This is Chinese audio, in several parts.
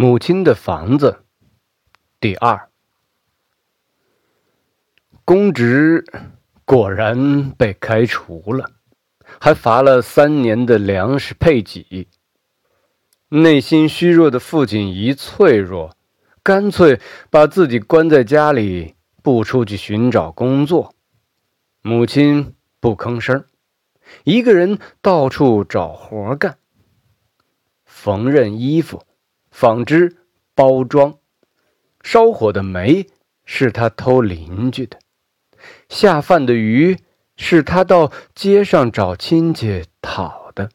母亲的房子，第二。公职果然被开除了，还罚了三年的粮食配给。内心虚弱的父亲一脆弱，干脆把自己关在家里，不出去寻找工作。母亲不吭声，一个人到处找活干，缝纫衣服。纺织、包装、烧火的煤是他偷邻居的，下饭的鱼是他到街上找亲戚讨的。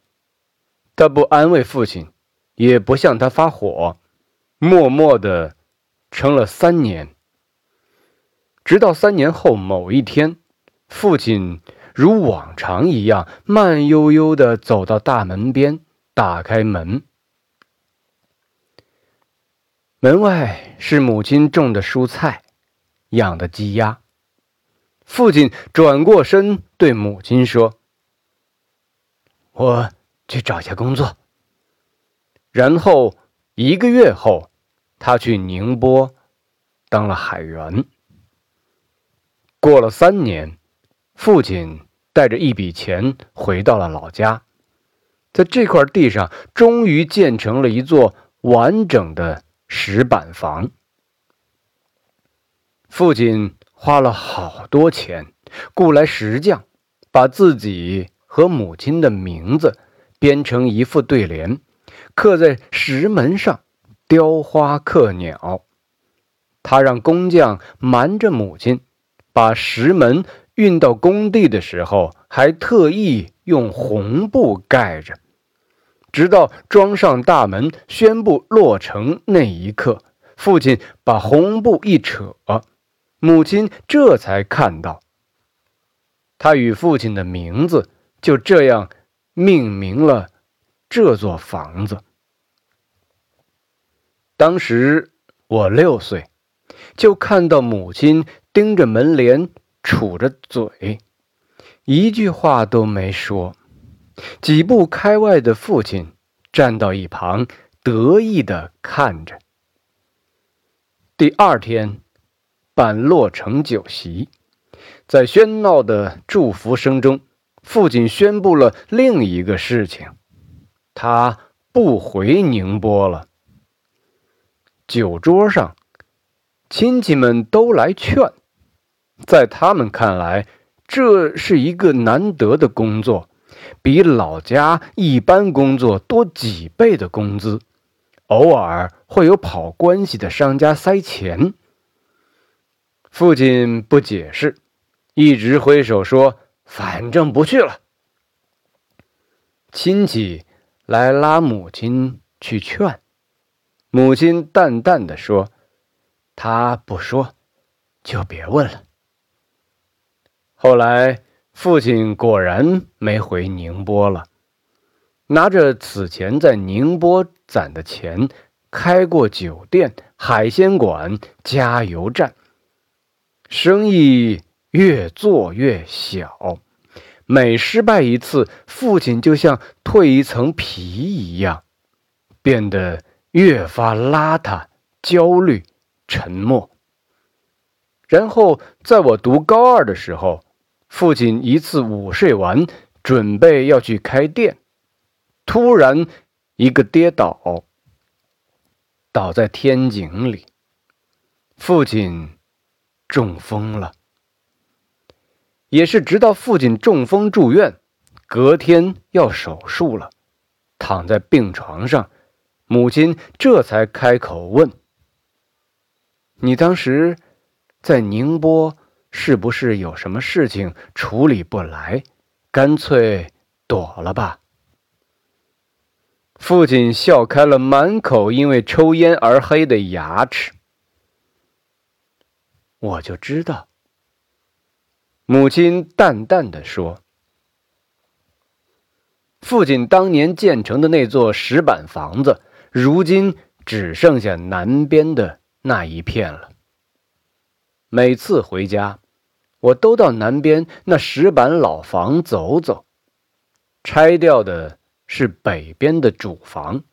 他不安慰父亲，也不向他发火，默默的撑了三年。直到三年后某一天，父亲如往常一样慢悠悠的走到大门边，打开门。门外是母亲种的蔬菜，养的鸡鸭。父亲转过身对母亲说：“我去找一下工作。”然后一个月后，他去宁波当了海员。过了三年，父亲带着一笔钱回到了老家，在这块地上终于建成了一座完整的。石板房，父亲花了好多钱雇来石匠，把自己和母亲的名字编成一副对联，刻在石门上，雕花刻鸟。他让工匠瞒着母亲，把石门运到工地的时候，还特意用红布盖着。直到装上大门、宣布落成那一刻，父亲把红布一扯，母亲这才看到。他与父亲的名字就这样命名了这座房子。当时我六岁，就看到母亲盯着门帘，杵着嘴，一句话都没说。几步开外的父亲站到一旁，得意的看着。第二天，办落成酒席，在喧闹的祝福声中，父亲宣布了另一个事情：他不回宁波了。酒桌上，亲戚们都来劝，在他们看来，这是一个难得的工作。比老家一般工作多几倍的工资，偶尔会有跑关系的商家塞钱。父亲不解释，一直挥手说：“反正不去了。”亲戚来拉母亲去劝，母亲淡淡的说：“他不说，就别问了。”后来。父亲果然没回宁波了，拿着此前在宁波攒的钱，开过酒店、海鲜馆、加油站，生意越做越小。每失败一次，父亲就像蜕一层皮一样，变得越发邋遢、焦虑、沉默。然后，在我读高二的时候。父亲一次午睡完，准备要去开店，突然一个跌倒，倒在天井里。父亲中风了，也是直到父亲中风住院，隔天要手术了，躺在病床上，母亲这才开口问：“你当时在宁波？”是不是有什么事情处理不来，干脆躲了吧？父亲笑开了满口因为抽烟而黑的牙齿。我就知道。母亲淡淡的说：“父亲当年建成的那座石板房子，如今只剩下南边的那一片了。每次回家。”我都到南边那石板老房走走，拆掉的是北边的主房，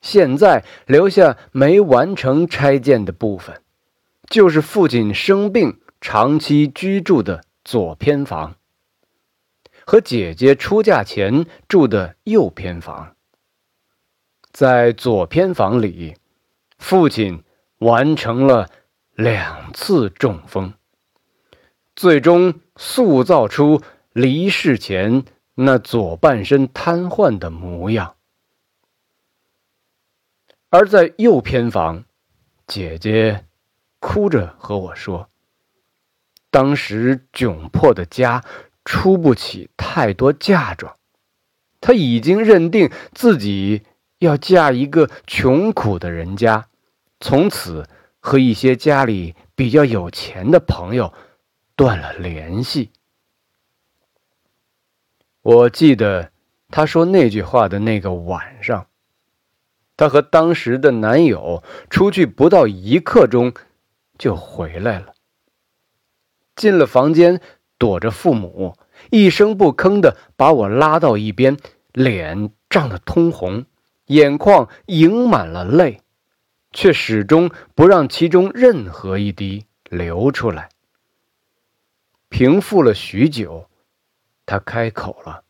现在留下没完成拆建的部分，就是父亲生病长期居住的左偏房，和姐姐出嫁前住的右偏房。在左偏房里，父亲完成了两次中风，最终塑造出离世前那左半身瘫痪的模样。而在右偏房，姐姐哭着和我说：“当时窘迫的家出不起太多嫁妆，她已经认定自己要嫁一个穷苦的人家，从此和一些家里比较有钱的朋友断了联系。”我记得她说那句话的那个晚上。她和当时的男友出去不到一刻钟，就回来了。进了房间，躲着父母，一声不吭的把我拉到一边，脸涨得通红，眼眶盈满了泪，却始终不让其中任何一滴流出来。平复了许久，他开口了：“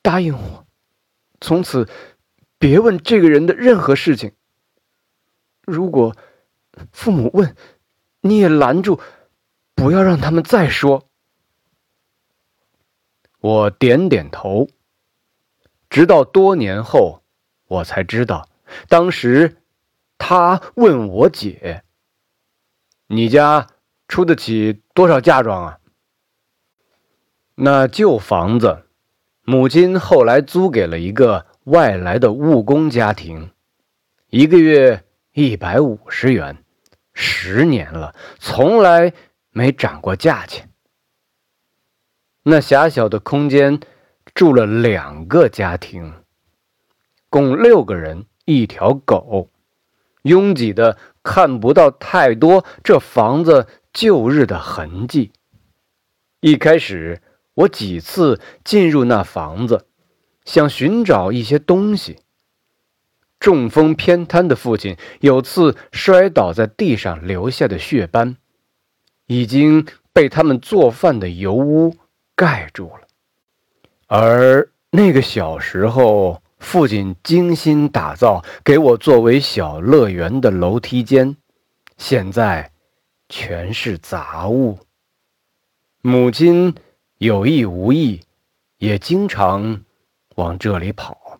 答应我。”从此，别问这个人的任何事情。如果父母问，你也拦住，不要让他们再说。我点点头。直到多年后，我才知道，当时他问我姐：“你家出得起多少嫁妆啊？”那旧房子。母亲后来租给了一个外来的务工家庭，一个月一百五十元，十年了，从来没涨过价钱。那狭小的空间住了两个家庭，共六个人，一条狗，拥挤的看不到太多这房子旧日的痕迹。一开始。我几次进入那房子，想寻找一些东西。中风偏瘫的父亲有次摔倒在地上留下的血斑，已经被他们做饭的油污盖住了。而那个小时候父亲精心打造给我作为小乐园的楼梯间，现在全是杂物。母亲。有意无意，也经常往这里跑。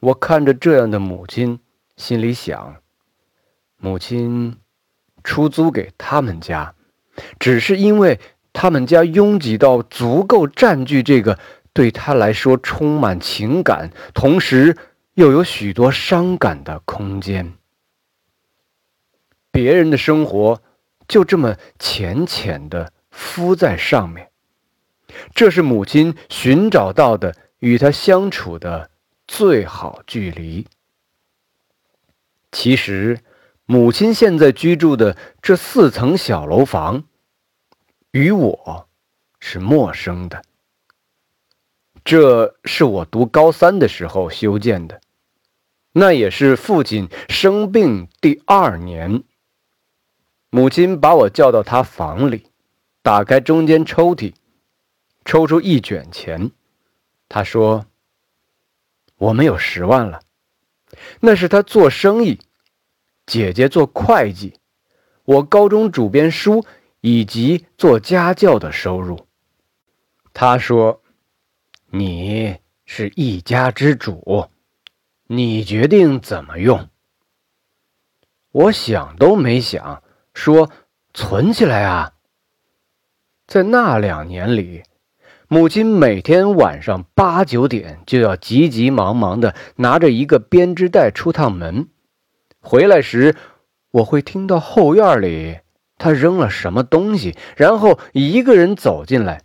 我看着这样的母亲，心里想：母亲出租给他们家，只是因为他们家拥挤到足够占据这个对他来说充满情感，同时又有许多伤感的空间。别人的生活就这么浅浅的敷在上面。这是母亲寻找到的与他相处的最好距离。其实，母亲现在居住的这四层小楼房，与我是陌生的。这是我读高三的时候修建的，那也是父亲生病第二年。母亲把我叫到她房里，打开中间抽屉。抽出一卷钱，她说：“我们有十万了，那是他做生意，姐姐做会计，我高中主编书以及做家教的收入。”他说：“你是一家之主，你决定怎么用。”我想都没想，说：“存起来啊。”在那两年里。母亲每天晚上八九点就要急急忙忙的拿着一个编织袋出趟门，回来时我会听到后院里他扔了什么东西，然后一个人走进来，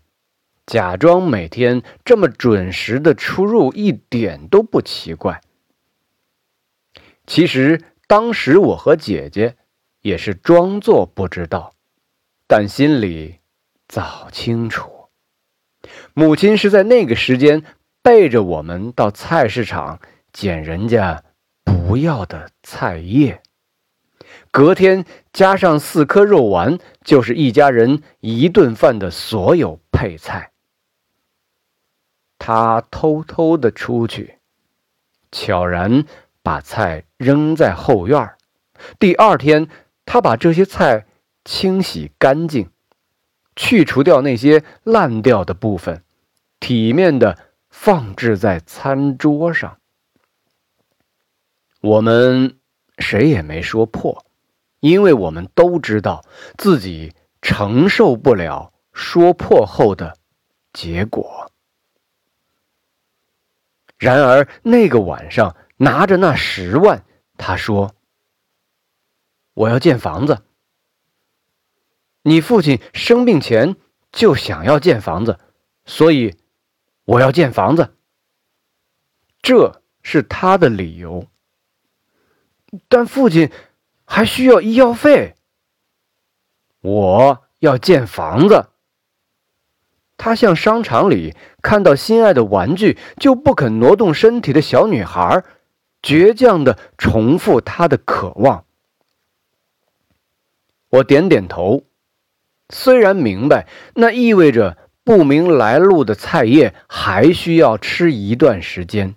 假装每天这么准时的出入一点都不奇怪。其实当时我和姐姐也是装作不知道，但心里早清楚。母亲是在那个时间背着我们到菜市场捡人家不要的菜叶。隔天加上四颗肉丸，就是一家人一顿饭的所有配菜。他偷偷的出去，悄然把菜扔在后院第二天，他把这些菜清洗干净，去除掉那些烂掉的部分，体面的放置在餐桌上。我们谁也没说破。因为我们都知道自己承受不了说破后的结果。然而那个晚上，拿着那十万，他说：“我要建房子。你父亲生病前就想要建房子，所以我要建房子。这是他的理由。但父亲……”还需要医药费。我要建房子。他像商场里看到心爱的玩具就不肯挪动身体的小女孩，倔强的重复他的渴望。我点点头，虽然明白那意味着不明来路的菜叶还需要吃一段时间，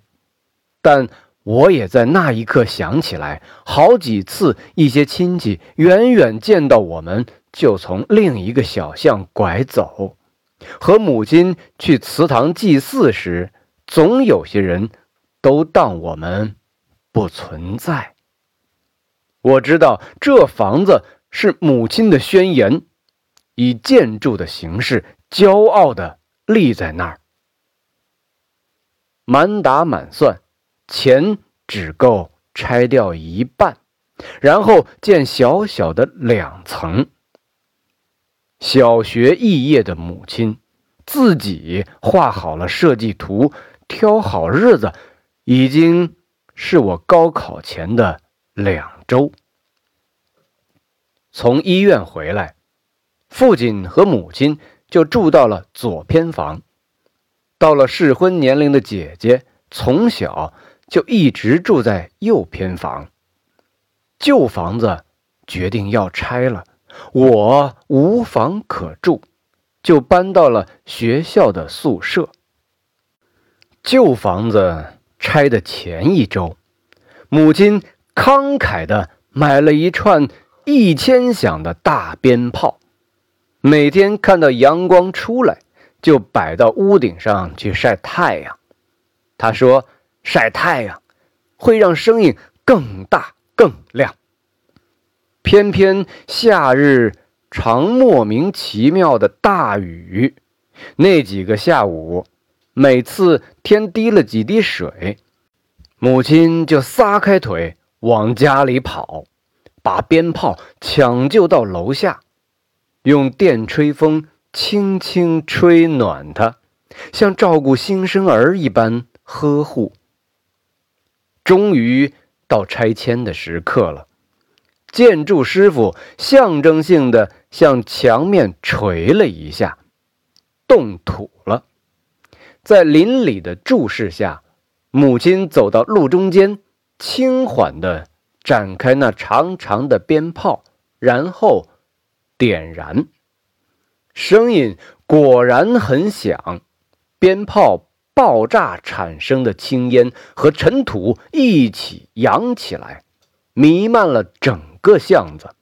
但。我也在那一刻想起来，好几次一些亲戚远远见到我们，就从另一个小巷拐走；和母亲去祠堂祭祀时，总有些人都当我们不存在。我知道这房子是母亲的宣言，以建筑的形式骄傲地立在那儿，满打满算。钱只够拆掉一半，然后建小小的两层。小学肄业的母亲自己画好了设计图，挑好日子，已经是我高考前的两周。从医院回来，父亲和母亲就住到了左偏房。到了适婚年龄的姐姐，从小。就一直住在右偏房。旧房子决定要拆了，我无房可住，就搬到了学校的宿舍。旧房子拆的前一周，母亲慷慨的买了一串一千响的大鞭炮，每天看到阳光出来，就摆到屋顶上去晒太阳。他说。晒太阳会让声音更大更亮。偏偏夏日常莫名其妙的大雨，那几个下午，每次天滴了几滴水，母亲就撒开腿往家里跑，把鞭炮抢救到楼下，用电吹风轻轻吹暖它，像照顾新生儿一般呵护。终于到拆迁的时刻了，建筑师傅象征性的向墙面锤了一下，动土了。在邻里的注视下，母亲走到路中间，轻缓的展开那长长的鞭炮，然后点燃。声音果然很响，鞭炮。爆炸产生的青烟和尘土一起扬起来，弥漫了整个巷子。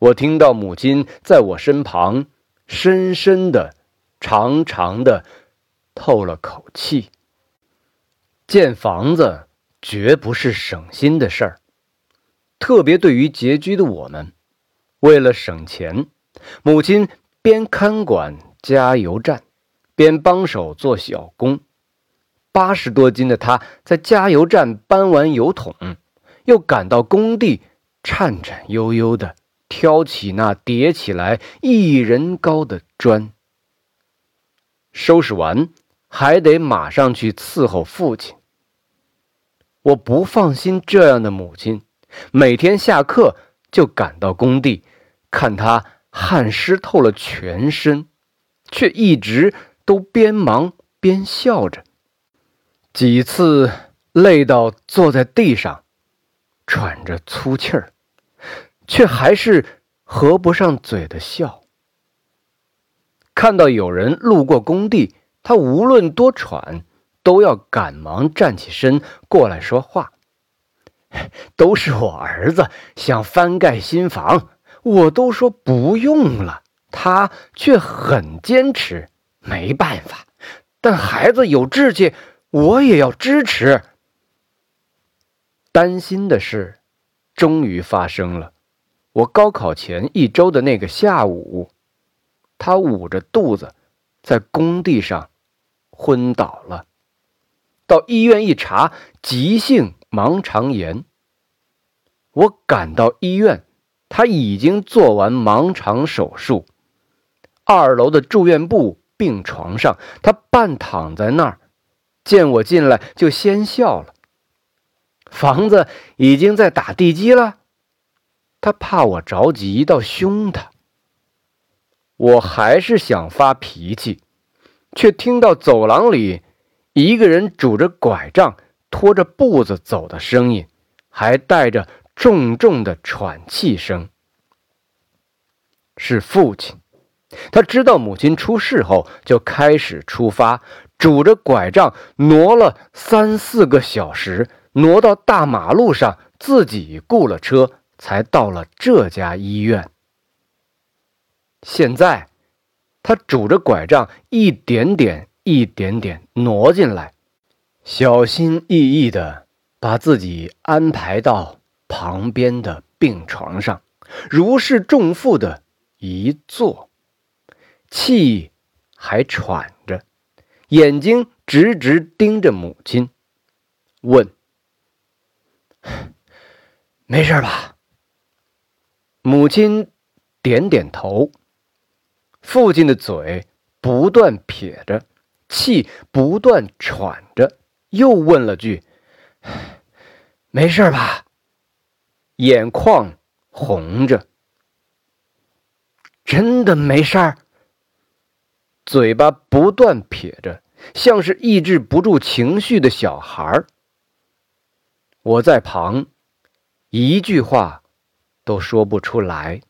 我听到母亲在我身旁深深的、长长的透了口气。建房子绝不是省心的事儿，特别对于拮据的我们。为了省钱，母亲边看管加油站，边帮手做小工。八十多斤的他，在加油站搬完油桶，又赶到工地，颤颤悠悠的挑起那叠起来一人高的砖。收拾完，还得马上去伺候父亲。我不放心这样的母亲，每天下课就赶到工地，看他汗湿透了全身，却一直都边忙边笑着。几次累到坐在地上，喘着粗气儿，却还是合不上嘴的笑。看到有人路过工地，他无论多喘，都要赶忙站起身过来说话。都是我儿子想翻盖新房，我都说不用了，他却很坚持。没办法，但孩子有志气，我也要支持。担心的事，终于发生了。我高考前一周的那个下午，他捂着肚子，在工地上昏倒了。到医院一查，急性盲肠炎。我赶到医院，他已经做完盲肠手术。二楼的住院部。病床上，他半躺在那儿，见我进来就先笑了。房子已经在打地基了，他怕我着急到凶他。我还是想发脾气，却听到走廊里一个人拄着拐杖、拖着步子走的声音，还带着重重的喘气声，是父亲。他知道母亲出事后，就开始出发，拄着拐杖挪了三四个小时，挪到大马路上，自己雇了车，才到了这家医院。现在，他拄着拐杖，一点点、一点点挪进来，小心翼翼地把自己安排到旁边的病床上，如释重负的一坐。气还喘着，眼睛直直盯着母亲，问：“没事吧？”母亲点点头。父亲的嘴不断撇着，气不断喘着，又问了句：“没事吧？”眼眶红着，真的没事儿。嘴巴不断撇着，像是抑制不住情绪的小孩我在旁，一句话都说不出来。